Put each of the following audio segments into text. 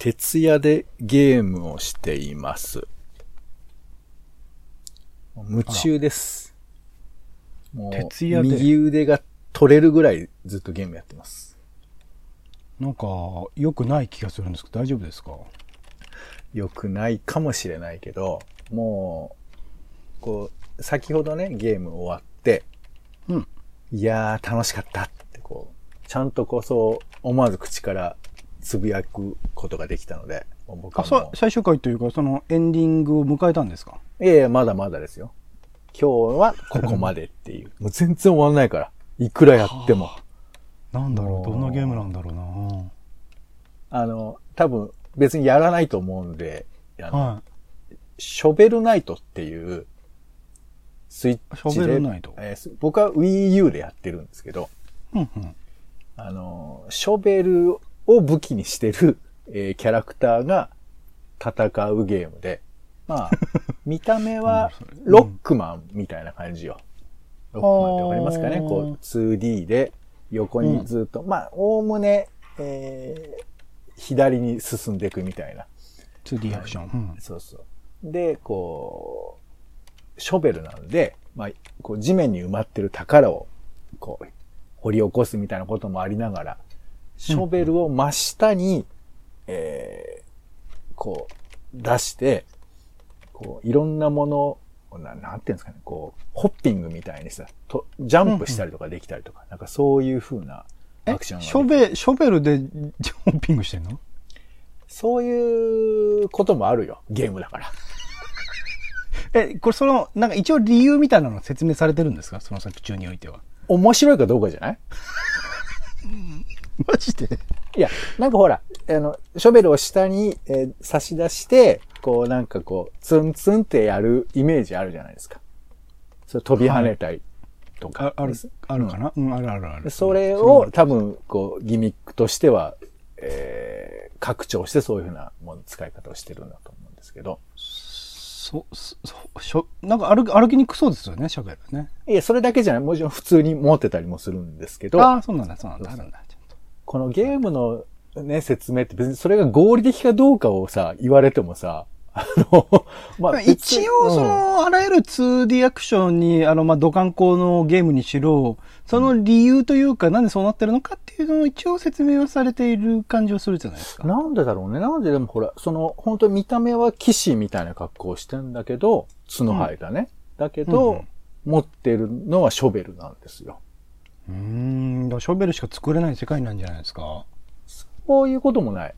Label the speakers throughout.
Speaker 1: 徹夜でゲームをしています。夢中です。もう、
Speaker 2: 徹夜で
Speaker 1: 右腕が取れるぐらいずっとゲームやってます。
Speaker 2: なんか、良くない気がするんですけど、大丈夫ですか？
Speaker 1: 良くないかもしれないけど、もう、こう、先ほどね、ゲーム終わって、
Speaker 2: うん。
Speaker 1: いやー、楽しかったって、こう、ちゃんとこそ、思わず口からつぶやくことができたので、僕は
Speaker 2: あ、最終回というか、そのエンディングを迎えたんですか？
Speaker 1: いやいや、まだまだですよ。今日はここまでっていう。もう全然終わんないから。いくらやっても。
Speaker 2: なんだろう、どんなゲームなんだろうな
Speaker 1: あの、多分別にやらないと思うんで、あの
Speaker 2: は
Speaker 1: ショベルナイトっていう、スイッチで。
Speaker 2: ショベルナイト？
Speaker 1: えーす僕は Wii U でやってるんですけど、
Speaker 2: い。うんうん。
Speaker 1: あの、ショベルを武器にしてる、えーキャラクターが戦うゲームで、まあ、見た目はロックマンみたいな感じよ。ロックマンってわかりますかね？こう 2D で横にずっと、まあ、おおむね、えー左に進んでいくみたいな。
Speaker 2: 2D アクション。うん
Speaker 1: そうそう。で、こう、ショベルなんで、まあ、こう地面に埋まってる宝を、こう、掘り起こすみたいなこともありながら、ショベルを真下に、えーこう、出して、こう、いろんなものを、ななんていうんですかね、こう、ホッピングみたいにさ、とジャンプしたりとかできたりとか、なんかそういう風な
Speaker 2: え
Speaker 1: アクション
Speaker 2: ショベ、ショベルでジョンピングしてんの？
Speaker 1: そういうこともあるよ、ゲームだから。
Speaker 2: え、これその、なんか一応理由みたいなの説明されてるんですか？その作中においては。
Speaker 1: 面白いかどうかじゃない？
Speaker 2: マジで？
Speaker 1: いや、なんかほら、あの、ショベルを下に、えー差し出して、こうなんかこう、ツンツンってやるイメージあるじゃないですか。それ飛び跳ねたりとか
Speaker 2: ああるあるかな？うん、あるあるある。
Speaker 1: それを多分、こう、ギミックとしては、えー拡張してそういうふうなもの使い方をしてるんだと思うんですけど。
Speaker 2: そ、そ、そしょ、なんか歩き、歩きにくそうですよね、ショベルね。
Speaker 1: いや、それだけじゃない。もちろん普通に持ってたりもするんですけど、
Speaker 2: ああ、そうなんだ、そうなんだ、あるんだ。
Speaker 1: このゲームのね、説明って別にそれが合理的かどうかをさ、言われてもさ、あの、まあ、
Speaker 2: 一応、そ
Speaker 1: うん
Speaker 2: の、あらゆる 2D アクションに、あの、まあ、土管工のゲームにしろ、その理由というか、なんでそうなってるのかっていうのを一応説明はされている感じはするじゃないですか。
Speaker 1: なんでだろうね。なんででもほら、その、本当に見た目は騎士みたいな格好をしてんだけど、角生えたね。だけど、
Speaker 2: うんうん
Speaker 1: 持ってるのはショベルなんですよ。
Speaker 2: うーん、だからショベルしか作れない世界なんじゃないですか？
Speaker 1: こういうこともない。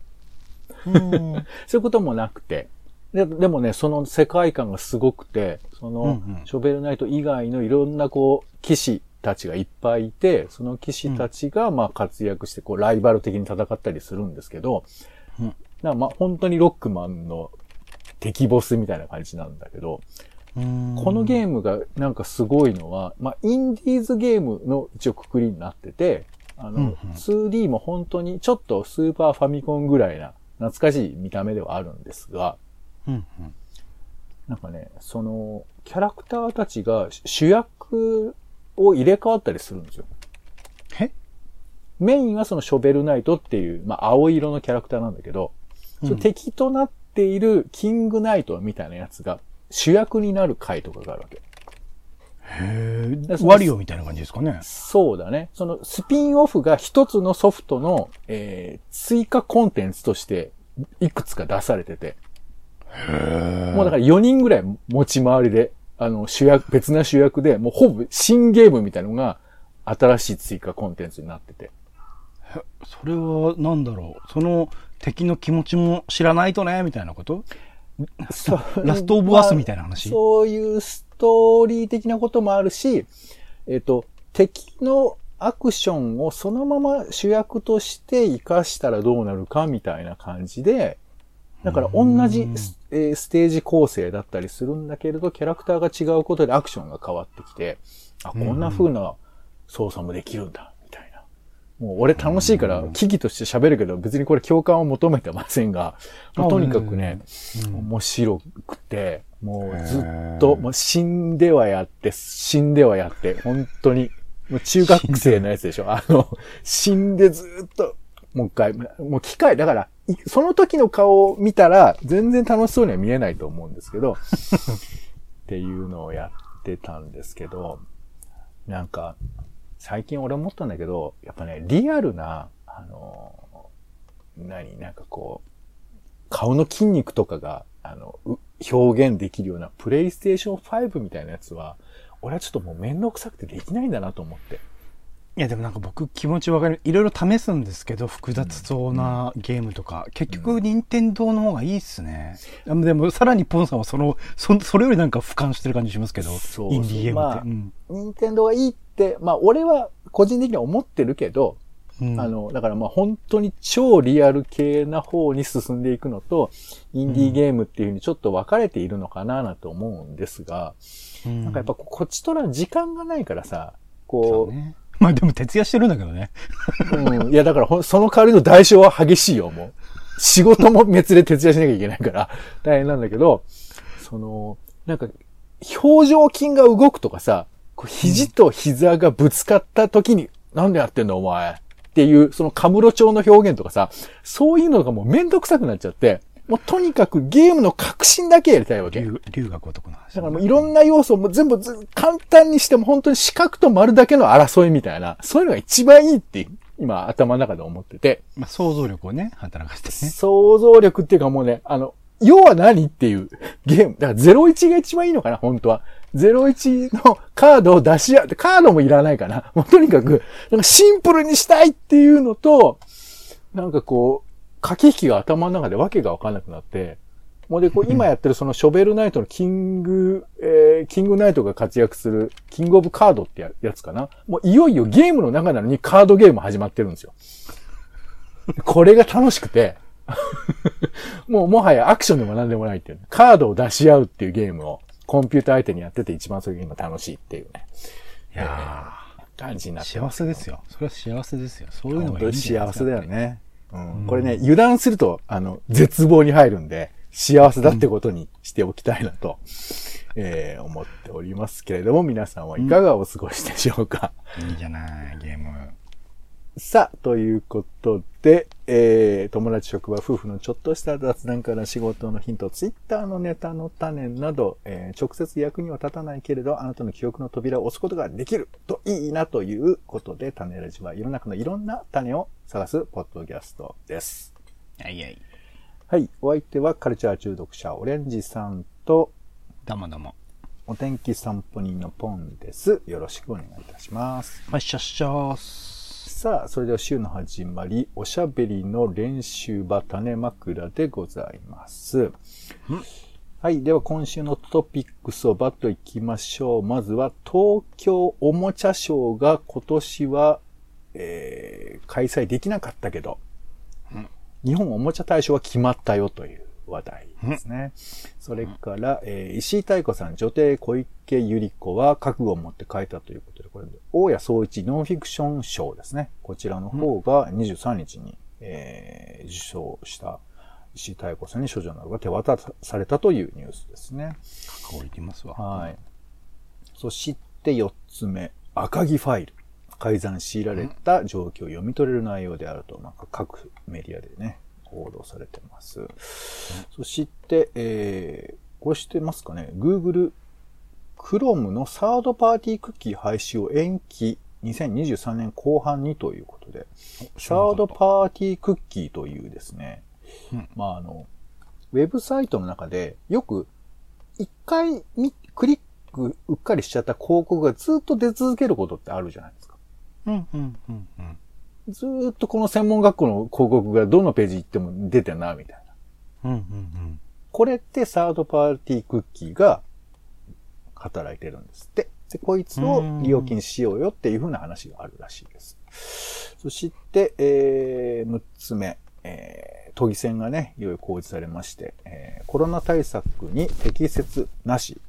Speaker 2: うん。
Speaker 1: そういうこともなくて。ででもね、その世界観がすごくて、その、
Speaker 2: うんうん
Speaker 1: ショベルナイト以外のいろんなこう、騎士たちがいっぱいいて、その騎士たちがまあ活躍して、こう、ライバル的に戦ったりするんですけど、
Speaker 2: うん
Speaker 1: まあ本当にロックマンの敵ボスみたいな感じなんだけど、このゲームがなんかすごいのは、まあ、インディーズゲームの一応くくりになってて、あの、
Speaker 2: うんうん
Speaker 1: 2D も本当にちょっとスーパーファミコンぐらいな懐かしい見た目ではあるんですが、
Speaker 2: うん、うん。
Speaker 1: なんかね、その、キャラクターたちが主役を入れ替わったりするんですよ。
Speaker 2: え？
Speaker 1: メインはそのショベルナイトっていう、まあ、青色のキャラクターなんだけど、
Speaker 2: うん
Speaker 1: 敵となっているキングナイトみたいなやつが主役になる回とかがあるわけ。
Speaker 2: へえ、ワリオみたいな感じですかね。
Speaker 1: そうだね。そのスピンオフが一つのソフトの、えー追加コンテンツとしていくつか出されてて、
Speaker 2: へ
Speaker 1: もうだから4人ぐらい持ち回りで、あの主役、別な主役で、もうほぼ新ゲームみたいなのが新しい追加コンテンツになってて。
Speaker 2: それは何だろう。その敵の気持ちも知らないとね、みたいなこと？ラストオブアスみたいな話？
Speaker 1: まあそういうストーリー的なこともあるし、えっ、と、敵のアクションをそのまま主役として活かしたらどうなるかみたいな感じで、だから同じス,、えーステージ構成だったりするんだけれど、キャラクターが違うことでアクションが変わってきて、あ、こんな風な操作もできるんだ。もう俺楽しいから、危機として喋るけど、別にこれ共感を求めてませんが、もうとにかくね、面白くて、もうずっと、もう死んではやって、死んではやって、本当に、もう中学生のやつでしょ。あの、死んでずっと、もう一回、もう機械、だから、いその時の顔を見たら、全然楽しそうには見えないと思うんですけど、っていうのをやってたんですけど、なんか、最近俺思ったんだけど、やっぱね、リアルな、あの、何なんかこう、顔の筋肉とかが、あの、う表現できるようなプレイステーション5みたいなやつは、俺はちょっともうめんどくさくてできないんだなと思って。
Speaker 2: いやでもなんか僕気持ちわかる。いろいろ試すんですけど、複雑そうなゲームとか。結局、任天堂の方がいいっすね。でもでも、さらにポンさんはその、そそれよりなんか俯瞰してる感じしますけど、
Speaker 1: そう
Speaker 2: インディーゲームって。
Speaker 1: まあ
Speaker 2: うん
Speaker 1: 任天堂がいいって、まあ俺は個人的には思ってるけど、
Speaker 2: うん
Speaker 1: あの、だからまあ本当に超リアル系な方に進んでいくのと、インディーゲームっていうふうにちょっと分かれているのかななんて思うんですが、
Speaker 2: うん
Speaker 1: なんかやっぱこっちとら時間がないからさ、
Speaker 2: そ
Speaker 1: こう、
Speaker 2: うね。まあでも徹夜してるんだけどね。
Speaker 1: うん、いやだからその代わりの代償は激しいよ、もう。仕事も滅で徹夜しなきゃいけないから、大変なんだけど、その、なんか、表情筋が動くとかさ、肘と膝がぶつかった時に、なんでやってんのお前っていう、そのカムロ調の表現とかさ、そういうのがもうめんどくさくなっちゃって、もうとにかくゲームの革新だけやりたいわけ。
Speaker 2: 龍、龍が如くの話。
Speaker 1: だからもういろんな要素も全部ず簡単にしても本当に四角と丸だけの争いみたいな、そういうのが一番いいって今頭の中で思ってて、
Speaker 2: まあ想像力をね、働かせてね。
Speaker 1: 想像力っていうかもうね、あの、要は何っていうゲーム。だから01が一番いいのかな、本当は。01のカードを出し合う。カードもいらないかな。もうとにかく、なんかシンプルにしたいっていうのと、なんかこう、駆け引きが頭の中でわけがわかんなくなって、もうで、こう、今やってるそのショベルナイトのキング、えー、キングナイトが活躍する、キングオブカードってややつかな。もういよいよゲームの中なのにカードゲーム始まってるんですよ。これが楽しくて、もうもはやアクションでも何でもないっていうね、カードを出し合うっていうゲームをコンピューター相手にやってて一番それが今楽しいっていうね、
Speaker 2: いや
Speaker 1: 感じにな
Speaker 2: ー
Speaker 1: って。
Speaker 2: 幸せですよ。それは幸せですよ。そういうのがいい
Speaker 1: 幸せだよ。ね。うん。これね、油断すると、あの、絶望に入るんで、幸せだってことにしておきたいなと、えー思っておりますけれども、皆さんはいかがお過ごしでしょうか。
Speaker 2: いいじゃない、ゲーム。
Speaker 1: さあ、ということで、えー、友達職場夫婦のちょっとした雑談から仕事のヒント、ツイッターのネタの種など、えー直接役には立たないけれど、あなたの記憶の扉を押すことができるといいなということで、種ラジは世の中のいろんな種を探すポッドキャストです。
Speaker 2: はいはい。
Speaker 1: はい。お相手はカルチャー中毒者オレンジさんと
Speaker 2: どうもどうも。
Speaker 1: お天気散歩人のポンです。よろしくお願いいたします。
Speaker 2: はい、しゃっしゃーす。
Speaker 1: さあ、それでは週の始まり、おしゃべりの練習場種枕でございます。はい。では今週のトピックスをバッといきましょう。まずは東京おもちゃショーが今年は、えー開催できなかったけど、日本おもちゃ大賞は決まったよという話題ですね。それから、えー石井太子さん、女帝小池百合子は覚悟を持って書いたということで、これで、大谷総一ノンフィクション賞ですね。こちらの方が23日に、えー受賞した石井太子さんに処女などが手渡されたというニュースですね。
Speaker 2: 覚悟いきますわ。
Speaker 1: はい。そして4つ目、赤木ファイル。改ざん強いられた状況を読み取れる内容であると、なんか各メディアでね、報道されてます。そして、えー、これ知ってますかね ?Google Chrome のサードパーティークッキー廃止を延期2023年後半にということで、サードパーティークッキーというですね、
Speaker 2: うん
Speaker 1: まああの、ウェブサイトの中でよく一回みクリックうっかりしちゃった広告がずっと出続けることってあるじゃないですか。
Speaker 2: うん、うん、うん、うん。
Speaker 1: ずーっとこの専門学校の広告がどのページ行っても出てんな、みたいな。
Speaker 2: うん、うん、
Speaker 1: これってサードパーティークッキーが働いてるんですって。で、こいつを利用禁止しようよっていう風な話があるらしいです。そして、えー、6つ目、えー、都議選がね、いよいよ公示されまして、えーコロナ対策に適切なし、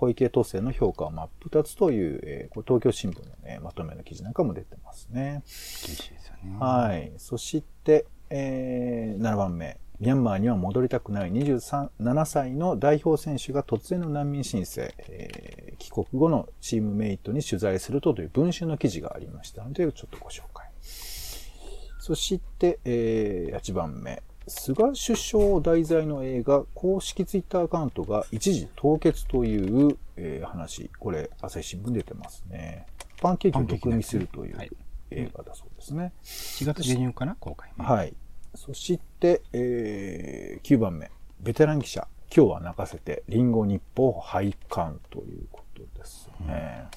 Speaker 1: 小池都政の評価は真っ二つという、えーこれ東京新聞の、ね、まとめの記事なんかも出てますね。
Speaker 2: 厳しいですよね。
Speaker 1: はい。そして、えー、7番目。ミャンマーには戻りたくない23 7歳の代表選手が突然の難民申請、えー帰国後のチームメイトに取材するとという文春の記事がありましたので、ちょっとご紹介。そして、えー、8番目。菅首相を題材の映画、公式ツイッターアカウントが一時凍結という、えー話。これ、朝日新聞出てますね。パンケーキを毒味するという
Speaker 2: はい
Speaker 1: 映画だそうですね。
Speaker 2: 4月下旬かな？公開。
Speaker 1: はい。そして、えー、9番目。ベテラン記者。今日は泣かせて、リンゴ日報廃刊ということですね。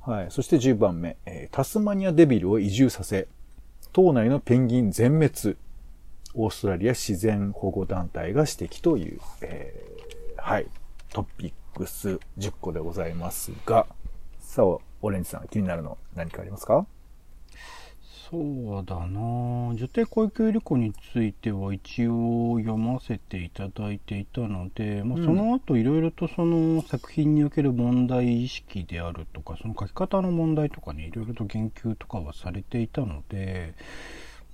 Speaker 1: はい。そして10番目。えータスマニアデビルを移住させ、島内のペンギン全滅。オーストラリア自然保護団体が指摘という、えーはい。トピックス10個でございますが、さあ、オレンジさん気になるの何かありますか？
Speaker 2: そうだな受定小池百合子については一応読ませていただいていたので、まあ、
Speaker 1: うん
Speaker 2: その後いろいろとその作品における問題意識であるとかその書き方の問題とかにいろいろと言及とかはされていたので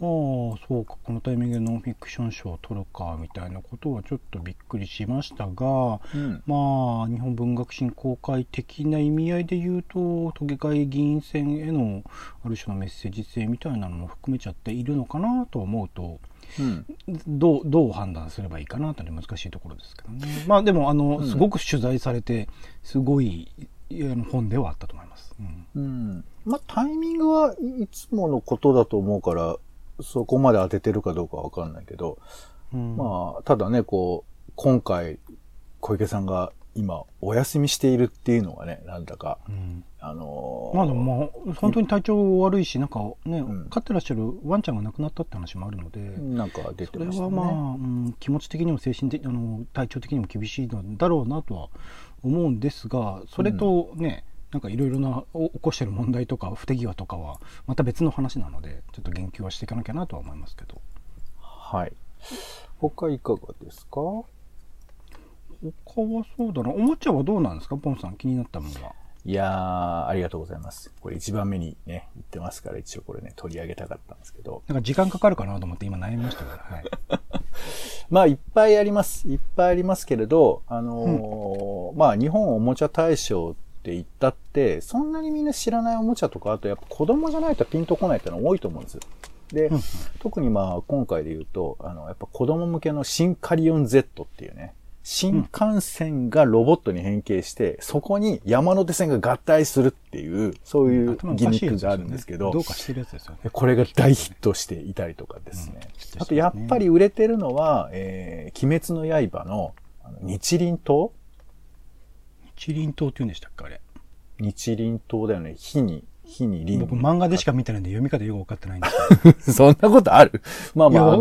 Speaker 2: まあそうかこのタイミングでノンフィクション賞を取るかみたいなことはちょっとびっくりしましたが、
Speaker 1: うん。
Speaker 2: まあ、日本文学振興会的な意味合いで言うと、都議会議員選へのある種のメッセージ性みたいなのも含めちゃっているのかなと思うと、
Speaker 1: うん。
Speaker 2: どう、どう判断すればいいかなというのは難しいところですけどね。まあでも、あの、
Speaker 1: うん
Speaker 2: すごく取材されて、すごい本ではあったと思います。うん
Speaker 1: うん。まあ、タイミングはいつものことだと思うから、そこまで当ててるかどうかわかんないけど、
Speaker 2: うん。
Speaker 1: まあ、ただね、こう、今回、小池さんが今、お休みしているっていうのがね、なんだか、
Speaker 2: うん。
Speaker 1: あのー
Speaker 2: まあでもまあ、本当に体調悪いし、なんかね、
Speaker 1: ん。
Speaker 2: 飼ってらっしゃるワンちゃんが亡くなったって話もあるので、
Speaker 1: なんか出
Speaker 2: それ
Speaker 1: てましたね。
Speaker 2: はまあ、うん、気持ち的にも精神的あの体調的にも厳しいのだろうなとは思うんですがそれとね、なんかいろいろなお起こしてる問題とか不手際とかはまた別の話なのでちょっと言及はしていかなきゃなとは思いますけど
Speaker 1: はい。他いかがですか？
Speaker 2: 他はそうだなおもちゃはどうなんですか？ポンさん気になったものはい
Speaker 1: やー、ありがとうございます。これ一番目にね、言ってますから、一応これね、取り上げたかったんですけど。
Speaker 2: なんか時間かかるかなと思って今悩みましたから、はい、
Speaker 1: まあ、いっぱいあります。いっぱいありますけれど、あのーまあ、日本おもちゃ大賞って言ったって、そんなにみんな知らないおもちゃとか、あとやっぱ子供じゃないとピンとこないってのは多いと思うんです。で、
Speaker 2: うん
Speaker 1: 特にまあ、今回で言うと、あの、やっぱ子供向けの新カリオン Z っていうね、新幹線がロボットに変形して、そこに山手線が合体するっていう、そういうギミックがあるんですけど、
Speaker 2: どうかしてるやつですよね
Speaker 1: でこれが大ヒットしていたりとかですね。
Speaker 2: うん
Speaker 1: あと、やっぱり売れてるのは、えー、鬼滅の刃の日輪刀
Speaker 2: 一輪刀って言うんでしたっけあれ。
Speaker 1: 日輪刀だよね。火に、火に輪。
Speaker 2: 僕漫画でしか見てないんで読み方よく分かってないんですけど
Speaker 1: そんなことある？まあまあ、あ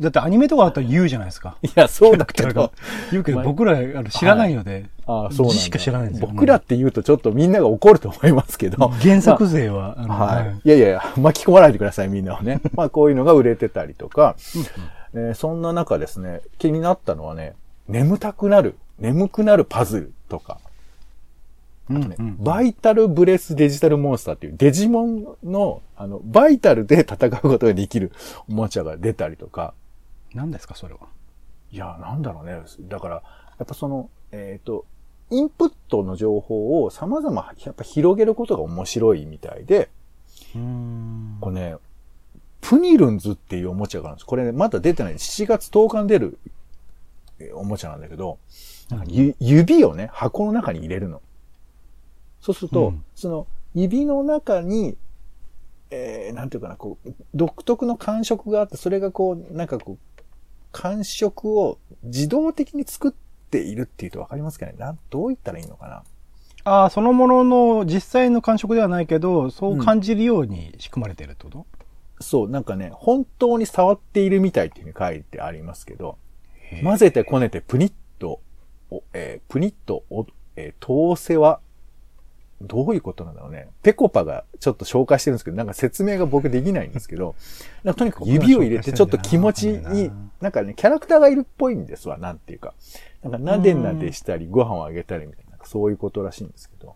Speaker 2: だってアニメとかだったら言うじゃないですか。
Speaker 1: いや、そうだけど。
Speaker 2: ら、言うけど、
Speaker 1: まあ
Speaker 2: 僕らあの知らないので、
Speaker 1: ああ、そうなん
Speaker 2: しか知らないんですよ。
Speaker 1: 僕らって言うとちょっとみんなが怒ると思いますけど。
Speaker 2: 原作勢は、あの
Speaker 1: はい。い。やいやいや、巻き込まないでください、みんなはね。まあ、こういうのが売れてたりとか、えーそんな中ですね、気になったのはね、眠たくなる、眠くなるパズルとか、ね
Speaker 2: うんうん
Speaker 1: バイタルブレスデジタルモンスターっていうデジモンの、あの、バイタルで戦うことができるおもちゃが出たりとか、
Speaker 2: 何ですか、それは？
Speaker 1: いや、なんだろうね。だから、やっぱその、えっ、と、インプットの情報を様々やっぱ広げることが面白いみたいで、
Speaker 2: うーん。
Speaker 1: これね、プニルンズっていうおもちゃがあるんです。これね、まだ出てない。7月10日に出るえーおもちゃなんだけど、なんかゆ指をね、箱の中に入れるの。そうすると、
Speaker 2: うん。
Speaker 1: その指の中に、えー、なんていうかな、こう、独特の感触があって、それがこう、なんかこう、感触を自動的に作っているっていうとわかりますかね？なんどう言ったらいいのかな？
Speaker 2: ああ、そのものの実際の感触ではないけど、そう感じるように仕組まれてるってこと、
Speaker 1: そう、なんかね、本当に触っているみたいっていうふうに書いてありますけど、混ぜてこねてプニッえープニッとお、えー、通せは、どういうことなんだろうね。ペコパがちょっと紹介してるんですけど、なんか説明が僕できないんですけど、なんかとにかく指を入れてちょっと気持ちいい、なんかね、キャラクターがいるっぽいんですわ、なんていうか。なんかなでなでしたり、ご飯をあげたりみたいな、そういうことらしいんですけど、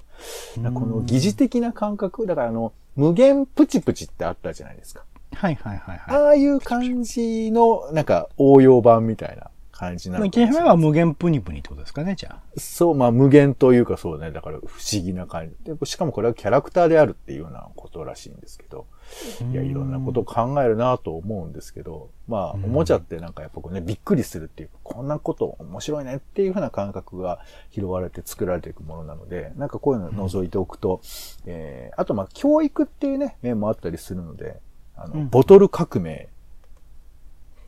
Speaker 1: この疑似的な感覚、だからあの、無限プチプチってあったじゃないですか。
Speaker 2: はいはいはいはい。
Speaker 1: ああいう感じの、なんか応用版みたいな感じな
Speaker 2: まあ、
Speaker 1: の
Speaker 2: 一年目は無限プニプニってことですかね、じゃあ。
Speaker 1: そう、まあ無限というかそうね、だから不思議な感じ。で、しかもこれはキャラクターであるっていうようなことらしいんですけど、いや、いろんなことを考えるなと思うんですけど、まあ、おもちゃってなんかやっぱこうね、びっくりするっていうか、こんなこと面白いねっていうふうな感覚が拾われて作られていくものなので、なんかこういうのを覗いておくと、えー、あとまあ、教育っていうね、面もあったりするので、あの、
Speaker 2: うん。
Speaker 1: ボトル革命、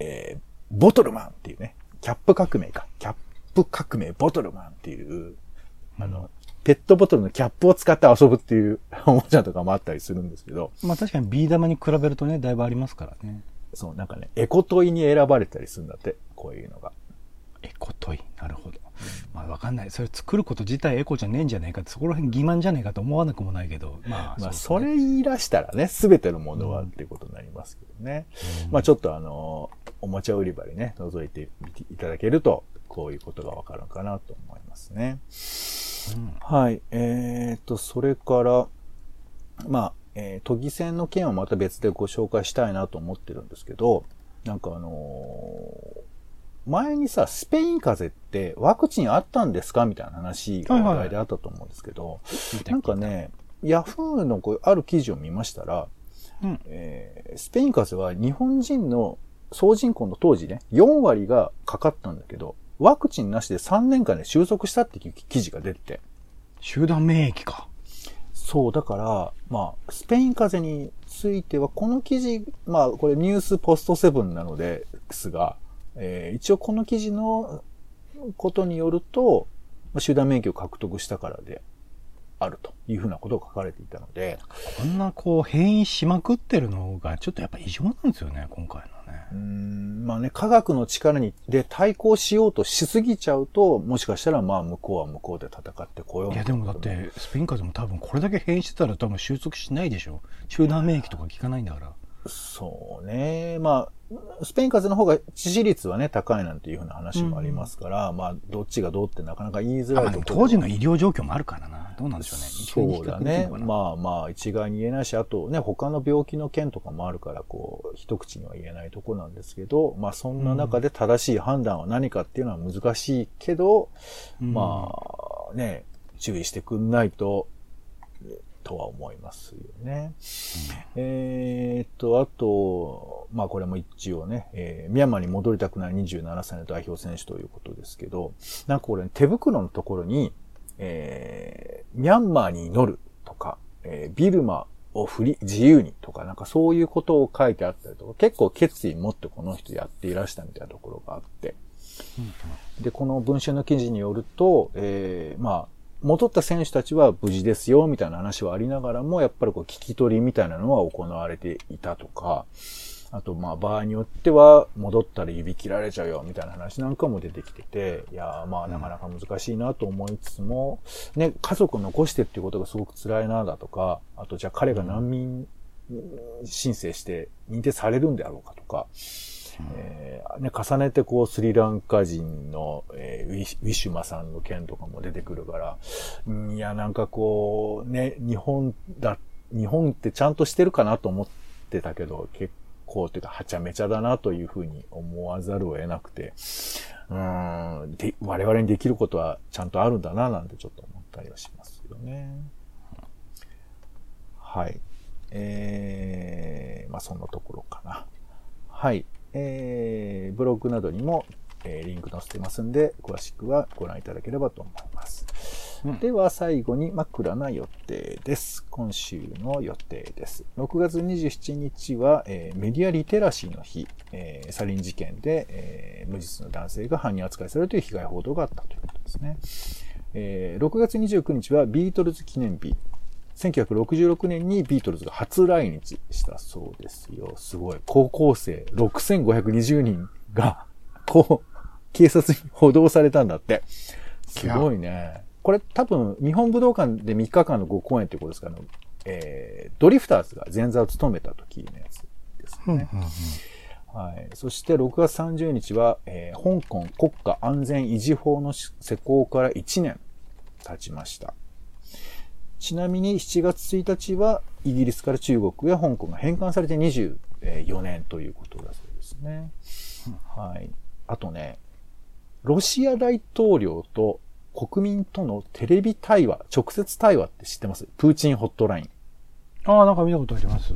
Speaker 1: えー、ボトルマンっていうね、キャップ革命か。キャップ革命、ボトルマンっていう、あの、ペットボトルのキャップを使って遊ぶっていう おもちゃとかもあったりするんですけど、
Speaker 2: まあ確かにビー玉に比べるとね、だいぶありますからね。
Speaker 1: そう、なんかね、エコトイに選ばれたりするんだって、こういうのが。
Speaker 2: エコトイ？なるほど。まあわかんない。それ作ること自体エコじゃねえんじゃねえかって、そこら辺欺瞞じゃねえかと思わなくもないけど、まあ、
Speaker 1: まあ、それ言い出したらね、すべてのものはっていうことになりますけどね。まあ、ちょっとあの、おもちゃ売り場にね、覗いてみていただけると、こういうことがわかるかなと思いますね。はい。えーと、それから、まあ、えー都議選の件はまた別でご紹介したいなと思ってるんですけど、なんかあのー前にさ、スペイン風邪ってワクチンあったんですかみたいな話が話題であったと思うんですけど、なんかね、ヤフーのこうある記事を見ましたら、
Speaker 2: うん
Speaker 1: えースペイン風邪は日本人の総人口の当時ね、4割がかかったんだけど、ワクチンなしで3年間で収束したっていう記事が出てて、
Speaker 2: 集団免疫か。
Speaker 1: そう、だから、まあ、スペイン風邪については、この記事、まあ、これニュースポストセブンなのですが、えー一応この記事のことによると、まあ集団免疫を獲得したからであるというふうなことが書かれていたので、
Speaker 2: こんなこう変異しまくってるのがちょっとやっぱ異常なんですよね、今回のね
Speaker 1: うー。んまあね、科学の力に、で対抗しようとしすぎちゃうと、もしかしたらまあ向こうは向こうで戦ってこよう
Speaker 2: いやでもだって、スペイン風邪も多分これだけ変異してたら多分収束しないでしょ。集団免疫とか効かないんだから。
Speaker 1: そうね。まあ、スペイン風邪の方が致死率はね、高いなんていうふうな話もありますから、まあ、どっちがどうってなかなか言いづらいところ
Speaker 2: 当時の医療状況もあるからな。どうなんでしょうね。
Speaker 1: そうだね。
Speaker 2: あ。
Speaker 1: まあまあ、一概に言えないし、あとね、他の病気の件とかもあるから、こう、一口には言えないとこなんですけど、まあそんな中で正しい判断は何かっていうのは難しいけど、
Speaker 2: うん
Speaker 1: まあ、ね、注意してくんないと、とは思いますよね。えーっと、あと、まあこれも一応ね、えーミャンマーに戻りたくない27歳の代表選手ということですけど、なんかこれ、手袋のところに、えーミャンマーに祈るとか、えービルマを振り、自由にとか、なんかそういうことを書いてあったりとか、結構決意持ってこの人やっていらしたみたいなところがあって、で、この文春の記事によると、えーまあ、戻った選手たちは無事ですよ、みたいな話はありながらも、やっぱりこう聞き取りみたいなのは行われていたとか、あと、まあ、場合によっては、戻ったら指切られちゃうよ、みたいな話なんかも出てきてて、いや、まあ、なかなか難しいなと思いつつも、ね、家族を残してっていうことがすごく辛いな、だとか、あと、じゃあ彼が難民申請して認定されるんであろうかとか、えーね、重ねてこうスリランカ人の、えーウィシュマさんの件とかも出てくるから、んいや、なんかこう、ね、日本だ、日本ってちゃんとしてるかなと思ってたけど、結構っていうか、はちゃめちゃだなというふうに思わざるを得なくて、うん、で、我々にできることはちゃんとあるんだな、なんてちょっと思ったりはしますよね。はい。えー、まあそんなところかな。はい。えー、ブログなどにも、えーリンク載せてますんで、詳しくはご覧いただければと思います。
Speaker 2: うん
Speaker 1: では最後に枕な予定です。今週の予定です。6月27日は、えーメディアリテラシーの日、えーサリン事件で、えー無実の男性が犯人扱いされるという被害報道があったということですね。えー6月29日はビートルズ記念日。1966年にビートルズが初来日したそうですよ。すごい。高校生6520人が、こう、警察に補導されたんだって。すごいね。これ多分、日本武道館で3日間のご公演ってことですから、えー、ドリフターズが前座を務めた時のやつですね。はい。そして6月30日は、えー香港国家安全維持法の施行から1年経ちました。ちなみに7月1日はイギリスから中国や香港が返還されて24年ということだそうですね。はい。あとね、ロシア大統領と国民とのテレビ対話、直接対話って知ってます？プーチンホットライン。
Speaker 2: ああ、なんか見たことあります。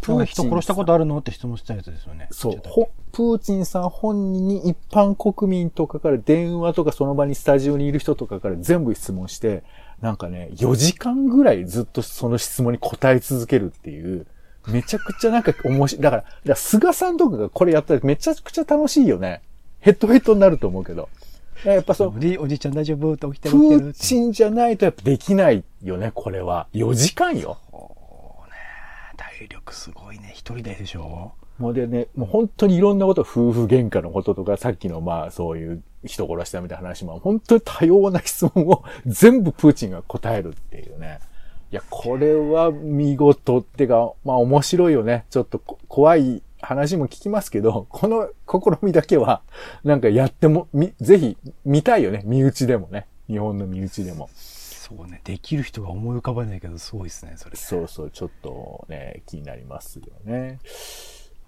Speaker 1: プ
Speaker 2: なんか人殺したことあるのって質問したやつですよね。
Speaker 1: そう。ほプーチンさん本人に一般国民とかから電話とかその場にスタジオにいる人とかから全部質問して、なんかね、4時間ぐらいずっとその質問に答え続けるっていう、めちゃくちゃなんか面白い。だから、だから菅さんとかがこれやったらめちゃくちゃ楽しいよね。ヘッドヘッドになると思うけど。やっぱその
Speaker 2: お、じおじいちゃん大丈夫って起きて
Speaker 1: プ
Speaker 2: る起きてるって。
Speaker 1: ーチンじゃないとやっぱできないよね、これは。4時間よ。
Speaker 2: 体力すごいね。一人ででしょ
Speaker 1: もうでね、もう本当にいろんなこと、夫婦喧嘩のこととか、さっきのまあそういう人殺したみたいな話も、本当に多様な質問を全部プーチンが答えるっていうね。いや、これは見事ってか、まあ面白いよね。ちょっとこ怖い話も聞きますけど、この試みだけは、なんかやっても、み、ぜひ見たいよね。身内でもね。日本の身内でも。
Speaker 2: そうね。できる人が思い浮かばないけど、すごいですね、それ。
Speaker 1: そうそう、ちょっとね、気になりますよね。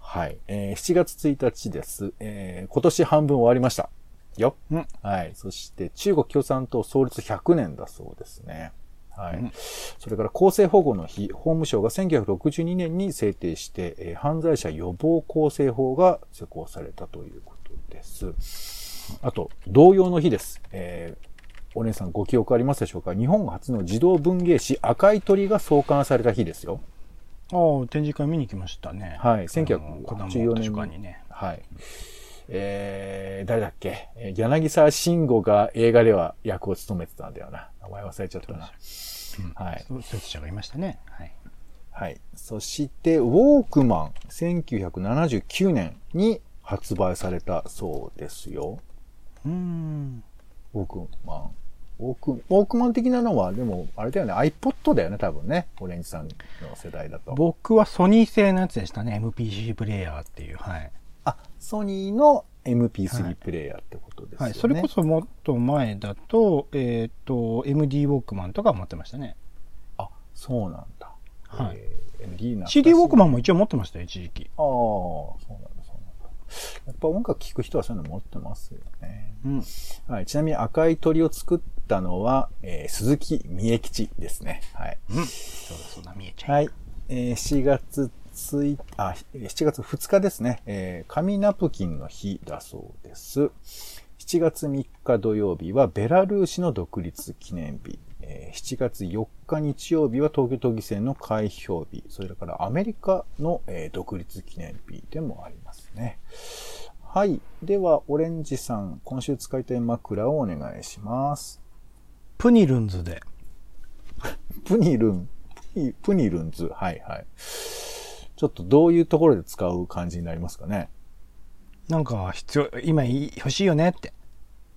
Speaker 1: はい。えー7月1日です。えー今年半分終わりました。よ。
Speaker 2: うん
Speaker 1: はい。そして、中国共産党創立100年だそうですね。はい。
Speaker 2: うん
Speaker 1: それから、公正保護の日、法務省が1962年に制定して、えー犯罪者予防公正法が施行されたということです。あと、同様の日です。えーお姉さんご記憶ありますでしょうか？日本初の児童文芸誌赤い鳥が創刊された日ですよ。
Speaker 2: ああ、展示会見に来ましたね。
Speaker 1: はい
Speaker 2: あの
Speaker 1: 1984
Speaker 2: 子供
Speaker 1: 年に
Speaker 2: ね。
Speaker 1: はい。えー、誰だっけ？えー柳沢慎吾が映画では役を務めてたんだよな。名前忘れちゃったな。はい。
Speaker 2: そうそういう者がいましたね。はい。
Speaker 1: はい。そして、ウォークマン、1979年に発売されたそうですよ。
Speaker 2: うーん。
Speaker 1: ウォークマン。ウォーク、ウォークマン的なのは、でも、あれだよね、iPod だよね、多分ね。オレンジさんの世代だと。
Speaker 2: 僕はソニー製のやつでしたね。MPC プレイヤーっていう。はい。
Speaker 1: あ、ソニーの
Speaker 2: は
Speaker 1: MP3
Speaker 2: い
Speaker 1: プレイヤーってことですよね。
Speaker 2: はい。それこそもっと前だと、えっ、と、MD ウォークマンとか持ってましたね。
Speaker 1: あ、そうなんだ。
Speaker 2: はい
Speaker 1: えー MD な
Speaker 2: CD ウォークマンも一応持ってましたよ、一時期。
Speaker 1: ああ、そうなんだ。やっぱ音楽聴く人はそういうの持ってますよね。
Speaker 2: うん。
Speaker 1: はい。ちなみに赤い鳥を作ったのは、えー鈴木三重吉ですね。はい。
Speaker 2: うん。そうだそうだ、見えちゃう。
Speaker 1: はい。えー7月1日、あ、7月2日ですね。えー紙ナプキンの日だそうです。7月3日土曜日はベラルーシの独立記念日。えー7月4日日曜日は東京都議選の開票日。それからアメリカの、えー独立記念日でもありますね。はい。では、オレンジさん、今週使いたい枕をお願いします。
Speaker 2: プニルンズで。
Speaker 1: プニルン、プニプニルンズ。はいはい。ちょっとどういうところで使う感じになりますかね？
Speaker 2: なんか、必要、今欲しいよねって。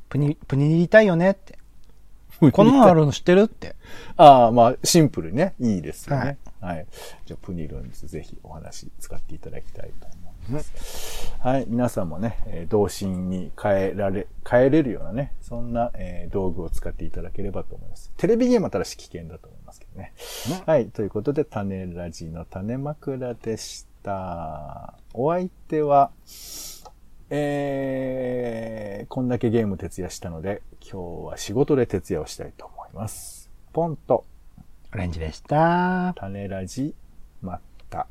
Speaker 2: プニ、プニりたいよねって。こんなのあるの知ってるって。
Speaker 1: ああ、まあ、シンプルにね、いいですよね。はい。じゃあ、プニルンズ、ぜひお話使っていただきたいと思います。はい。皆さんもね、えー童心に変えられ、変えれるようなね、そんな、えー道具を使っていただければと思います。テレビゲームはただし危険だと思いますけどね。はい。ということで、種ラジの種枕でした。お相手は、えー、こんだけゲーム徹夜したので、今日は仕事で徹夜をしたいと思います。ポンと。
Speaker 2: オレンジでした。
Speaker 1: 種ラジ、また。